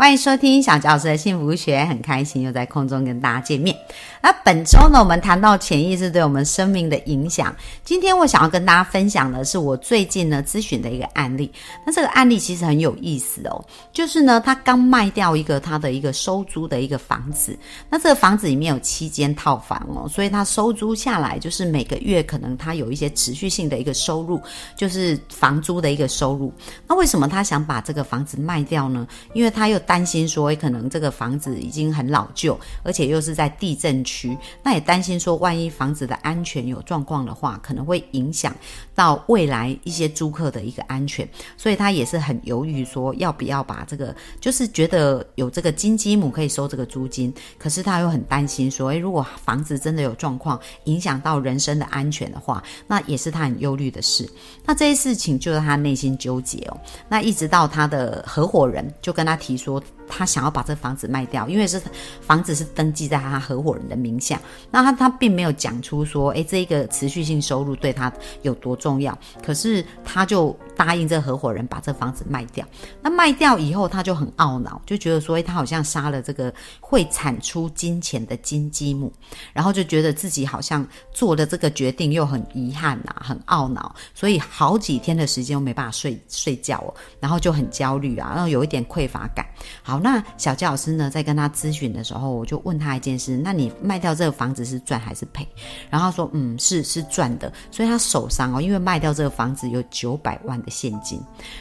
欢迎收听小教师的幸福学，很开心又在空中跟大家见面。那本周呢，我们谈到潜意识对我们生命的影响。今天我想要跟大家分享的是我最近呢咨询的一个案例。那这个案例其实很有意思哦，就是呢，他刚卖掉一个他的一个收租的一个房子。那这个房子里面有七间套房哦，所以他收租下来就是每个月可能他有一些持续性的一个收入，就是房租的一个收入。那为什么他想把这个房子卖掉呢？因为他又担心说，可能这个房子已经很老旧，而且又是在地震区，那也担心说，万一房子的安全有状况的话，可能会影响到未来一些租客的一个安全，所以他也是很犹豫，说要不要把这个，就是觉得有这个金鸡母可以收这个租金，可是他又很担心说，诶，如果房子真的有状况，影响到人身的安全的话，那也是他很忧虑的事。那这些事情就是他内心纠结哦。那一直到他的合伙人就跟他提说。what 他想要把这房子卖掉，因为是房子是登记在他合伙人的名下。那他他并没有讲出说，诶，这一个持续性收入对他有多重要。可是他就答应这合伙人把这房子卖掉。那卖掉以后，他就很懊恼，就觉得说，诶，他好像杀了这个会产出金钱的金鸡母，然后就觉得自己好像做了这个决定又很遗憾呐，很懊恼，所以好几天的时间都没办法睡睡觉哦，然后就很焦虑啊，然后有一点匮乏感。好。那小教老师呢，在跟他咨询的时候，我就问他一件事：那你卖掉这个房子是赚还是赔？然后他说：嗯，是是赚的。所以他手上哦，因为卖掉这个房子有九百万的现金，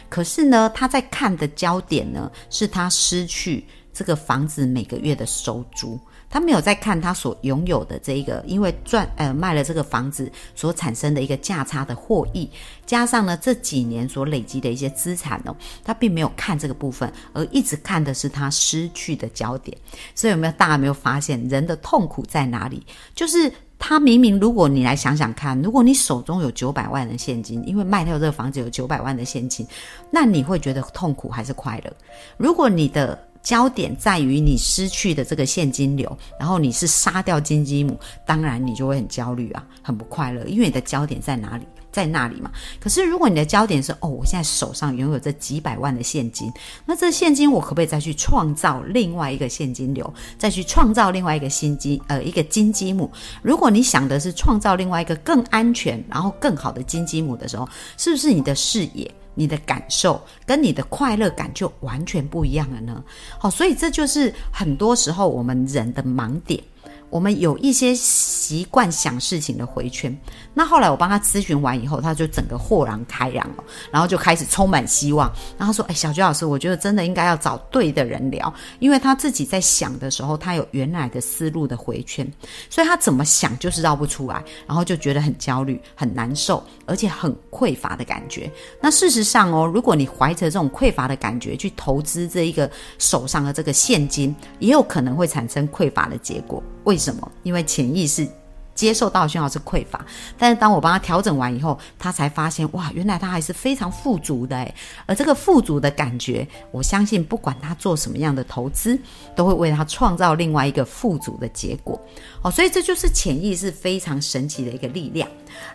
可是呢，他在看的焦点呢，是他失去这个房子每个月的收租。他没有在看他所拥有的这一个，因为赚呃卖了这个房子所产生的一个价差的获益，加上呢这几年所累积的一些资产哦，他并没有看这个部分，而一直看的是他失去的焦点。所以有没有大家没有发现人的痛苦在哪里？就是他明明如果你来想想看，如果你手中有九百万的现金，因为卖掉这个房子有九百万的现金，那你会觉得痛苦还是快乐？如果你的焦点在于你失去的这个现金流，然后你是杀掉金鸡母，当然你就会很焦虑啊，很不快乐，因为你的焦点在哪里，在那里嘛。可是如果你的焦点是哦，我现在手上拥有这几百万的现金，那这现金我可不可以再去创造另外一个现金流，再去创造另外一个新金呃一个金鸡母？如果你想的是创造另外一个更安全然后更好的金鸡母的时候，是不是你的视野？你的感受跟你的快乐感就完全不一样了呢。好，所以这就是很多时候我们人的盲点。我们有一些习惯想事情的回圈，那后来我帮他咨询完以后，他就整个豁然开朗了，然后就开始充满希望。然后说：“哎，小菊老师，我觉得真的应该要找对的人聊，因为他自己在想的时候，他有原来的思路的回圈，所以他怎么想就是绕不出来，然后就觉得很焦虑、很难受，而且很匮乏的感觉。那事实上哦，如果你怀着这种匮乏的感觉去投资这一个手上的这个现金，也有可能会产生匮乏的结果。”为什么？因为潜意识接受到讯号是匮乏，但是当我帮他调整完以后，他才发现哇，原来他还是非常富足的诶而这个富足的感觉，我相信不管他做什么样的投资，都会为他创造另外一个富足的结果。哦，所以这就是潜意识非常神奇的一个力量。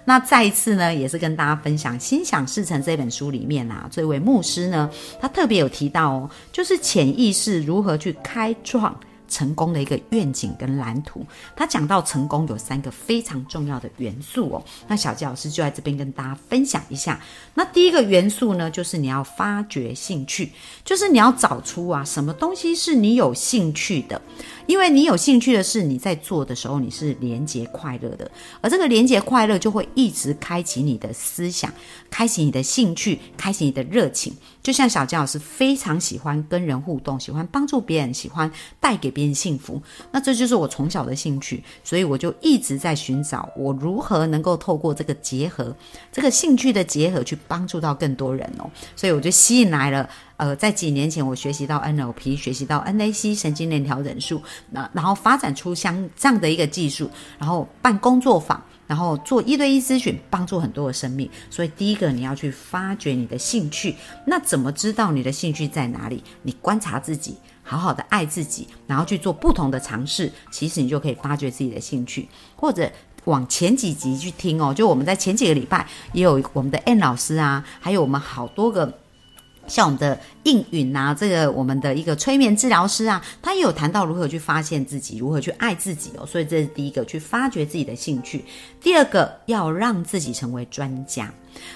那再一次呢，也是跟大家分享《心想事成》这本书里面啊，这位牧师呢，他特别有提到哦，就是潜意识如何去开创。成功的一个愿景跟蓝图，他讲到成功有三个非常重要的元素哦。那小吉老师就在这边跟大家分享一下。那第一个元素呢，就是你要发掘兴趣，就是你要找出啊，什么东西是你有兴趣的。因为你有兴趣的事，你在做的时候你是连接快乐的，而这个连接快乐就会一直开启你的思想，开启你的兴趣，开启你的热情。就像小姜老师非常喜欢跟人互动，喜欢帮助别人，喜欢带给别人幸福，那这就是我从小的兴趣，所以我就一直在寻找我如何能够透过这个结合，这个兴趣的结合去帮助到更多人哦，所以我就吸引来了。呃，在几年前，我学习到 NLP，学习到 NAC 神经链调整术，那然后发展出像这样的一个技术，然后办工作坊，然后做一对一咨询，帮助很多的生命。所以第一个你要去发掘你的兴趣。那怎么知道你的兴趣在哪里？你观察自己，好好的爱自己，然后去做不同的尝试，其实你就可以发掘自己的兴趣。或者往前几集去听哦，就我们在前几个礼拜也有我们的 N 老师啊，还有我们好多个。像我们的应允啊，这个我们的一个催眠治疗师啊，他也有谈到如何去发现自己，如何去爱自己哦。所以这是第一个，去发掘自己的兴趣。第二个，要让自己成为专家，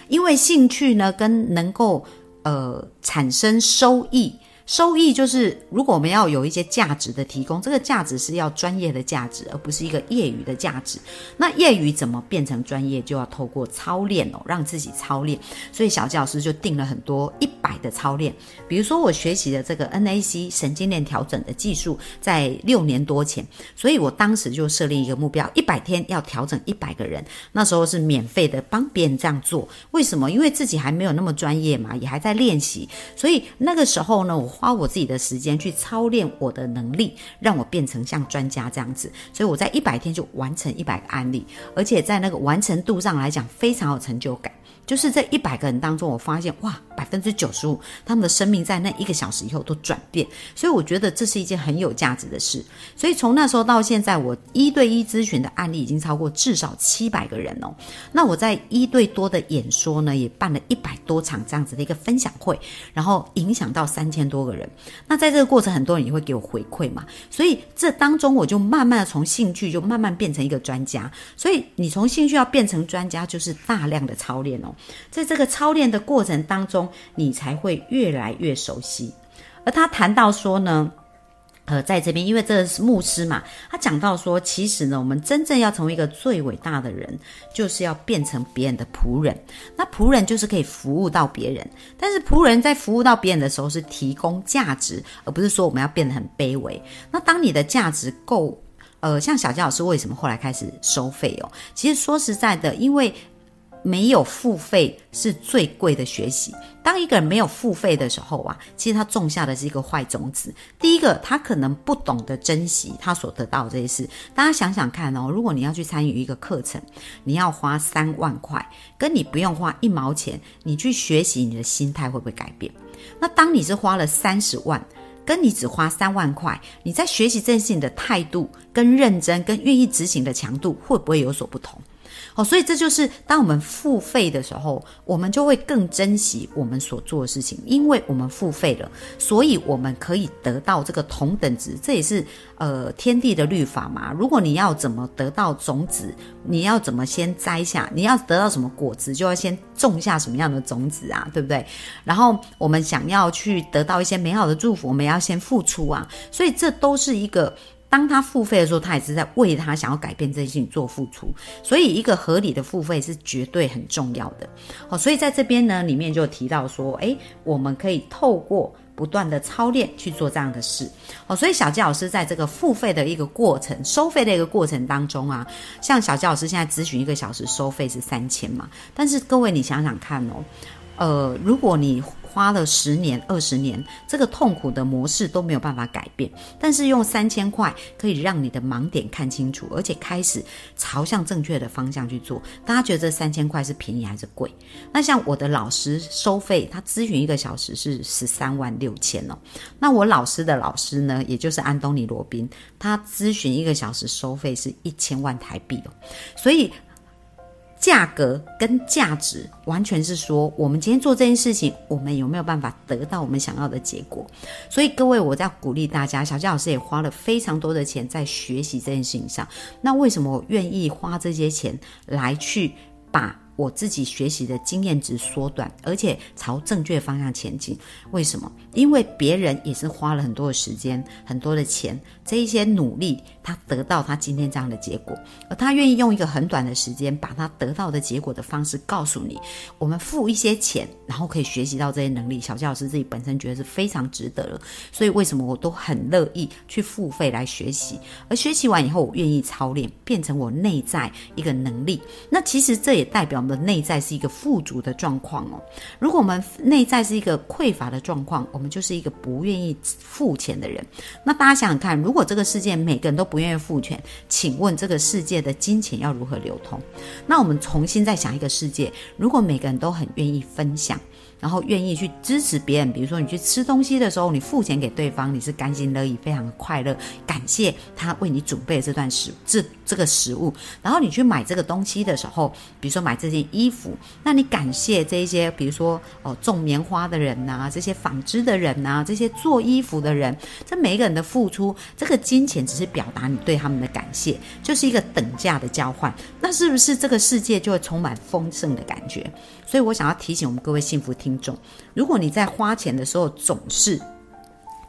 因为兴趣呢，跟能够呃产生收益。收益就是，如果我们要有一些价值的提供，这个价值是要专业的价值，而不是一个业余的价值。那业余怎么变成专业，就要透过操练哦，让自己操练。所以小教师就定了很多一百的操练，比如说我学习的这个 NAC 神经链调整的技术，在六年多前，所以我当时就设立一个目标，一百天要调整一百个人。那时候是免费的，帮别人这样做。为什么？因为自己还没有那么专业嘛，也还在练习。所以那个时候呢，我。花我自己的时间去操练我的能力，让我变成像专家这样子。所以我在一百天就完成一百个案例，而且在那个完成度上来讲非常有成就感。就是这一百个人当中，我发现哇，百分之九十五他们的生命在那一个小时以后都转变，所以我觉得这是一件很有价值的事。所以从那时候到现在，我一对一咨询的案例已经超过至少七百个人哦。那我在一对多的演说呢，也办了一百多场这样子的一个分享会，然后影响到三千多个人。那在这个过程，很多人也会给我回馈嘛，所以这当中我就慢慢的从兴趣就慢慢变成一个专家。所以你从兴趣要变成专家，就是大量的操练哦。在这个操练的过程当中，你才会越来越熟悉。而他谈到说呢，呃，在这边，因为这是牧师嘛，他讲到说，其实呢，我们真正要成为一个最伟大的人，就是要变成别人的仆人。那仆人就是可以服务到别人，但是仆人在服务到别人的时候是提供价值，而不是说我们要变得很卑微。那当你的价值够，呃，像小佳老师为什么后来开始收费哦？其实说实在的，因为。没有付费是最贵的学习。当一个人没有付费的时候啊，其实他种下的是一个坏种子。第一个，他可能不懂得珍惜他所得到的这些事。大家想想看哦，如果你要去参与一个课程，你要花三万块，跟你不用花一毛钱，你去学习，你的心态会不会改变？那当你是花了三十万，跟你只花三万块，你在学习这件事情的态度、跟认真、跟愿意执行的强度，会不会有所不同？哦，所以这就是当我们付费的时候，我们就会更珍惜我们所做的事情，因为我们付费了，所以我们可以得到这个同等值。这也是呃天地的律法嘛。如果你要怎么得到种子，你要怎么先摘下，你要得到什么果子，就要先种下什么样的种子啊，对不对？然后我们想要去得到一些美好的祝福，我们要先付出啊。所以这都是一个。当他付费的时候，他也是在为他想要改变这件事情做付出，所以一个合理的付费是绝对很重要的。好，所以在这边呢，里面就提到说，诶，我们可以透过不断的操练去做这样的事。哦，所以小纪老师在这个付费的一个过程、收费的一个过程当中啊，像小纪老师现在咨询一个小时收费是三千嘛，但是各位你想想看哦，呃，如果你花了十年、二十年，这个痛苦的模式都没有办法改变。但是用三千块可以让你的盲点看清楚，而且开始朝向正确的方向去做。大家觉得这三千块是便宜还是贵？那像我的老师收费，他咨询一个小时是十三万六千哦。那我老师的老师呢，也就是安东尼罗宾，他咨询一个小时收费是一千万台币哦。所以。价格跟价值完全是说，我们今天做这件事情，我们有没有办法得到我们想要的结果？所以各位，我在鼓励大家，小佳老师也花了非常多的钱在学习这件事情上。那为什么我愿意花这些钱来去把？我自己学习的经验值缩短，而且朝正确方向前进。为什么？因为别人也是花了很多的时间、很多的钱，这一些努力，他得到他今天这样的结果，而他愿意用一个很短的时间，把他得到的结果的方式告诉你。我们付一些钱，然后可以学习到这些能力。小教老师自己本身觉得是非常值得了，所以为什么我都很乐意去付费来学习？而学习完以后，我愿意操练，变成我内在一个能力。那其实这也代表。的内在是一个富足的状况哦。如果我们内在是一个匮乏的状况，我们就是一个不愿意付钱的人。那大家想想看，如果这个世界每个人都不愿意付钱，请问这个世界的金钱要如何流通？那我们重新再想一个世界，如果每个人都很愿意分享。然后愿意去支持别人，比如说你去吃东西的时候，你付钱给对方，你是甘心乐意，非常的快乐，感谢他为你准备这段食这这个食物。然后你去买这个东西的时候，比如说买这件衣服，那你感谢这一些，比如说哦种棉花的人呐，这些纺织的人呐，这些做衣服的人，这每一个人的付出，这个金钱只是表达你对他们的感谢，就是一个等价的交换。那是不是这个世界就会充满丰盛的感觉？所以我想要提醒我们各位幸福听。听众，如果你在花钱的时候总是，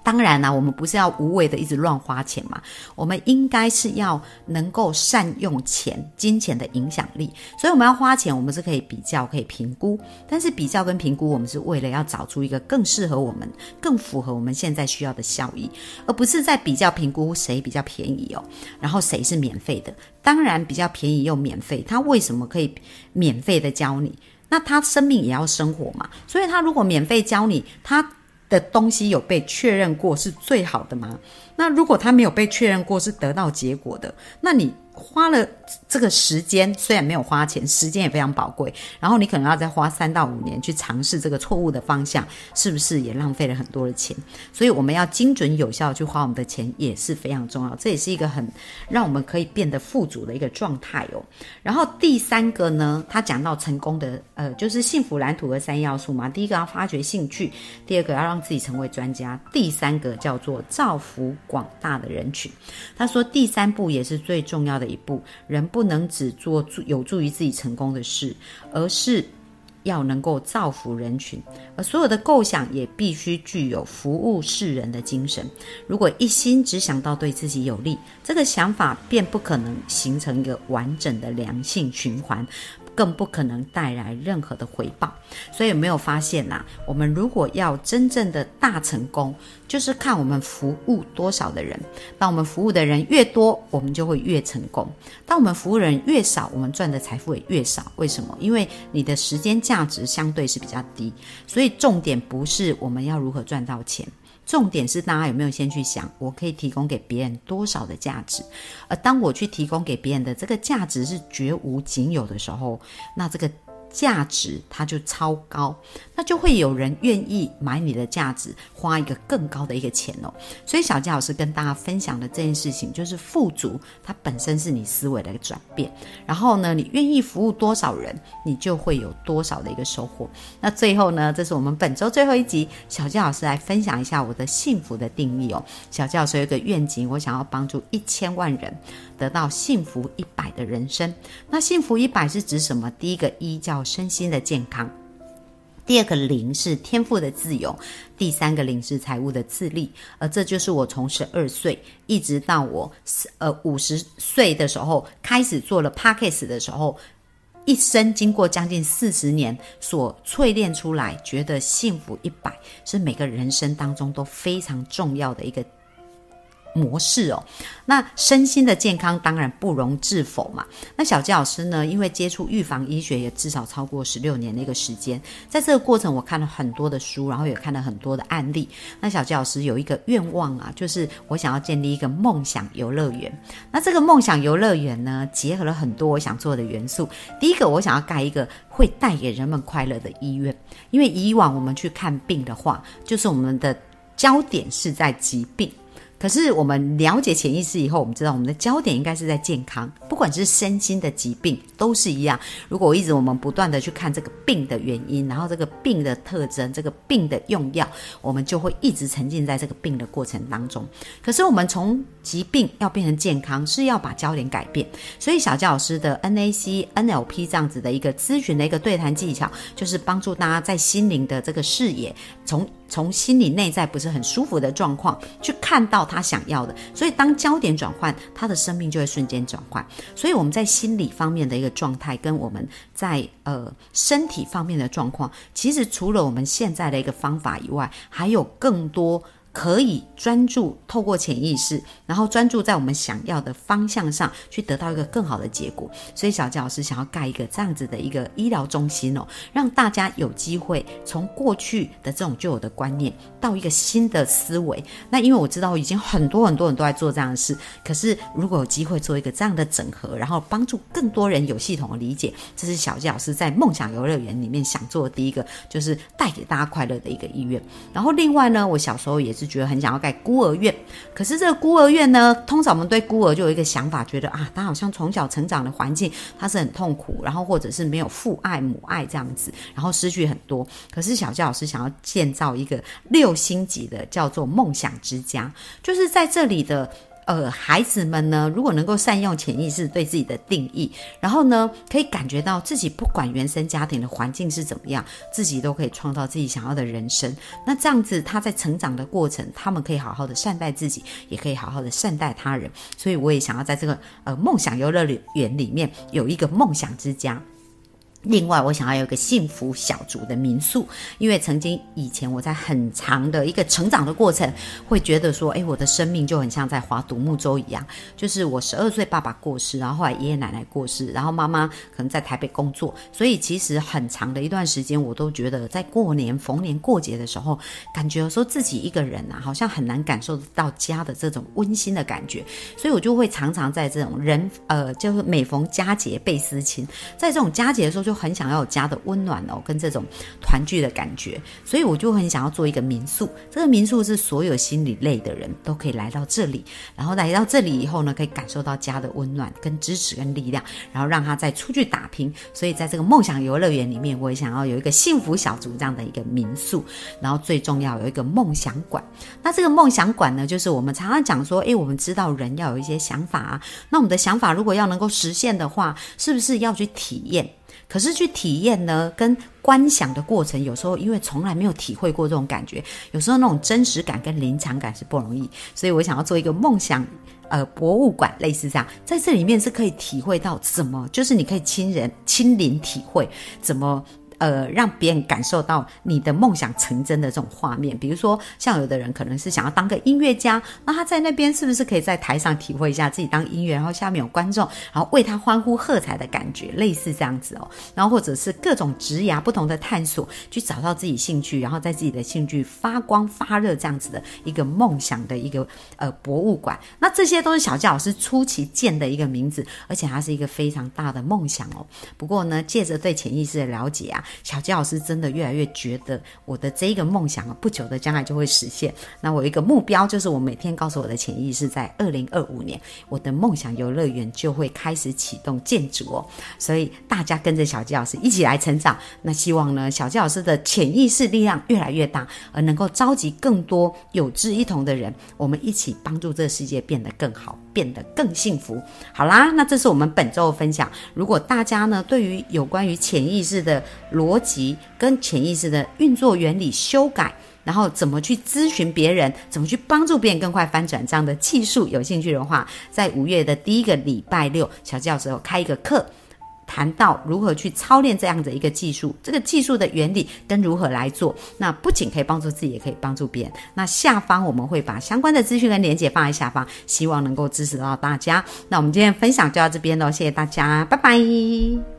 当然啦，我们不是要无谓的一直乱花钱嘛，我们应该是要能够善用钱、金钱的影响力。所以我们要花钱，我们是可以比较、可以评估，但是比较跟评估，我们是为了要找出一个更适合我们、更符合我们现在需要的效益，而不是在比较评估谁比较便宜哦，然后谁是免费的。当然，比较便宜又免费，他为什么可以免费的教你？那他生命也要生活嘛，所以他如果免费教你，他的东西有被确认过是最好的吗？那如果他没有被确认过是得到结果的，那你？花了这个时间，虽然没有花钱，时间也非常宝贵。然后你可能要再花三到五年去尝试这个错误的方向，是不是也浪费了很多的钱？所以我们要精准有效去花我们的钱也是非常重要。这也是一个很让我们可以变得富足的一个状态哦。然后第三个呢，他讲到成功的呃，就是幸福蓝图的三要素嘛。第一个要发掘兴趣，第二个要让自己成为专家，第三个叫做造福广大的人群。他说第三步也是最重要的。一步，人不能只做有助于自己成功的事，而是要能够造福人群。而所有的构想也必须具有服务世人的精神。如果一心只想到对自己有利，这个想法便不可能形成一个完整的良性循环。更不可能带来任何的回报，所以没有发现呐？我们如果要真正的大成功，就是看我们服务多少的人。当我们服务的人越多，我们就会越成功；当我们服务人越少，我们赚的财富也越少。为什么？因为你的时间价值相对是比较低。所以重点不是我们要如何赚到钱。重点是大家有没有先去想，我可以提供给别人多少的价值？而当我去提供给别人的这个价值是绝无仅有的时候，那这个。价值它就超高，那就会有人愿意买你的价值，花一个更高的一个钱哦。所以小佳老师跟大家分享的这件事情，就是富足它本身是你思维的一个转变。然后呢，你愿意服务多少人，你就会有多少的一个收获。那最后呢，这是我们本周最后一集，小佳老师来分享一下我的幸福的定义哦。小佳老师有一个愿景，我想要帮助一千万人得到幸福一百的人生。那幸福一百是指什么？第一个一叫。身心的健康，第二个零是天赋的自由，第三个零是财务的自立，而这就是我从十二岁一直到我呃五十岁的时候开始做了 p a c k a s e 的时候，一生经过将近四十年所淬炼出来，觉得幸福一百是每个人生当中都非常重要的一个。模式哦，那身心的健康当然不容置否嘛。那小吉老师呢，因为接触预防医学也至少超过十六年的一个时间，在这个过程我看了很多的书，然后也看了很多的案例。那小吉老师有一个愿望啊，就是我想要建立一个梦想游乐园。那这个梦想游乐园呢，结合了很多我想做的元素。第一个，我想要盖一个会带给人们快乐的医院，因为以往我们去看病的话，就是我们的焦点是在疾病。可是我们了解潜意识以后，我们知道我们的焦点应该是在健康，不管是身心的疾病都是一样。如果一直我们不断的去看这个病的原因，然后这个病的特征，这个病的用药，我们就会一直沉浸在这个病的过程当中。可是我们从疾病要变成健康，是要把焦点改变。所以小教老师的 NAC、NLP 这样子的一个咨询的一个对谈技巧，就是帮助大家在心灵的这个视野从。从心理内在不是很舒服的状况，去看到他想要的，所以当焦点转换，他的生命就会瞬间转换。所以我们在心理方面的一个状态，跟我们在呃身体方面的状况，其实除了我们现在的一个方法以外，还有更多。可以专注透过潜意识，然后专注在我们想要的方向上去得到一个更好的结果。所以小杰老师想要盖一个这样子的一个医疗中心哦，让大家有机会从过去的这种旧有的观念到一个新的思维。那因为我知道已经很多很多人都在做这样的事，可是如果有机会做一个这样的整合，然后帮助更多人有系统的理解，这是小杰老师在梦想游乐园里面想做的第一个，就是带给大家快乐的一个意愿。然后另外呢，我小时候也是觉得很想要盖孤儿院，可是这个孤儿院呢，通常我们对孤儿就有一个想法，觉得啊，他好像从小成长的环境他是很痛苦，然后或者是没有父爱母爱这样子，然后失去很多。可是小教老师想要建造一个六星级的，叫做梦想之家，就是在这里的。呃，孩子们呢，如果能够善用潜意识对自己的定义，然后呢，可以感觉到自己不管原生家庭的环境是怎么样，自己都可以创造自己想要的人生。那这样子，他在成长的过程，他们可以好好的善待自己，也可以好好的善待他人。所以，我也想要在这个呃梦想游乐园里面有一个梦想之家。另外，我想要有一个幸福小组的民宿，因为曾经以前我在很长的一个成长的过程，会觉得说，哎，我的生命就很像在划独木舟一样，就是我十二岁爸爸过世，然后后来爷爷奶奶过世，然后妈妈可能在台北工作，所以其实很长的一段时间，我都觉得在过年逢年过节的时候，感觉说自己一个人啊，好像很难感受到家的这种温馨的感觉，所以我就会常常在这种人呃，就是每逢佳节倍思亲，在这种佳节的时候。就很想要有家的温暖哦，跟这种团聚的感觉，所以我就很想要做一个民宿。这个民宿是所有心理类的人都可以来到这里，然后来到这里以后呢，可以感受到家的温暖、跟支持、跟力量，然后让他再出去打拼。所以在这个梦想游乐园里面，我也想要有一个幸福小组这样的一个民宿，然后最重要有一个梦想馆。那这个梦想馆呢，就是我们常常讲说，诶，我们知道人要有一些想法啊，那我们的想法如果要能够实现的话，是不是要去体验？可是去体验呢，跟观想的过程，有时候因为从来没有体会过这种感觉，有时候那种真实感跟临场感是不容易。所以我想要做一个梦想，呃，博物馆类似这样，在这里面是可以体会到怎么，就是你可以亲人亲临体会怎么。呃，让别人感受到你的梦想成真的这种画面，比如说像有的人可能是想要当个音乐家，那他在那边是不是可以在台上体会一下自己当音乐，然后下面有观众，然后为他欢呼喝彩的感觉，类似这样子哦。然后或者是各种职涯不同的探索，去找到自己兴趣，然后在自己的兴趣发光发热这样子的一个梦想的一个呃博物馆。那这些都是小教老师出奇建的一个名字，而且它是一个非常大的梦想哦。不过呢，借着对潜意识的了解啊。小吉老师真的越来越觉得我的这一个梦想啊，不久的将来就会实现。那我一个目标就是，我每天告诉我的潜意识，在二零二五年，我的梦想游乐园就会开始启动建筑哦。所以大家跟着小吉老师一起来成长。那希望呢，小吉老师的潜意识力量越来越大，而能够召集更多有志一同的人，我们一起帮助这个世界变得更好，变得更幸福。好啦，那这是我们本周的分享。如果大家呢，对于有关于潜意识的逻辑，跟潜意识的运作原理修改，然后怎么去咨询别人，怎么去帮助别人更快翻转这样的技术，有兴趣的话，在五月的第一个礼拜六，小教授开一个课，谈到如何去操练这样的一个技术，这个技术的原理跟如何来做，那不仅可以帮助自己，也可以帮助别人。那下方我们会把相关的资讯跟连接放在下方，希望能够支持到大家。那我们今天分享就到这边喽，谢谢大家，拜拜。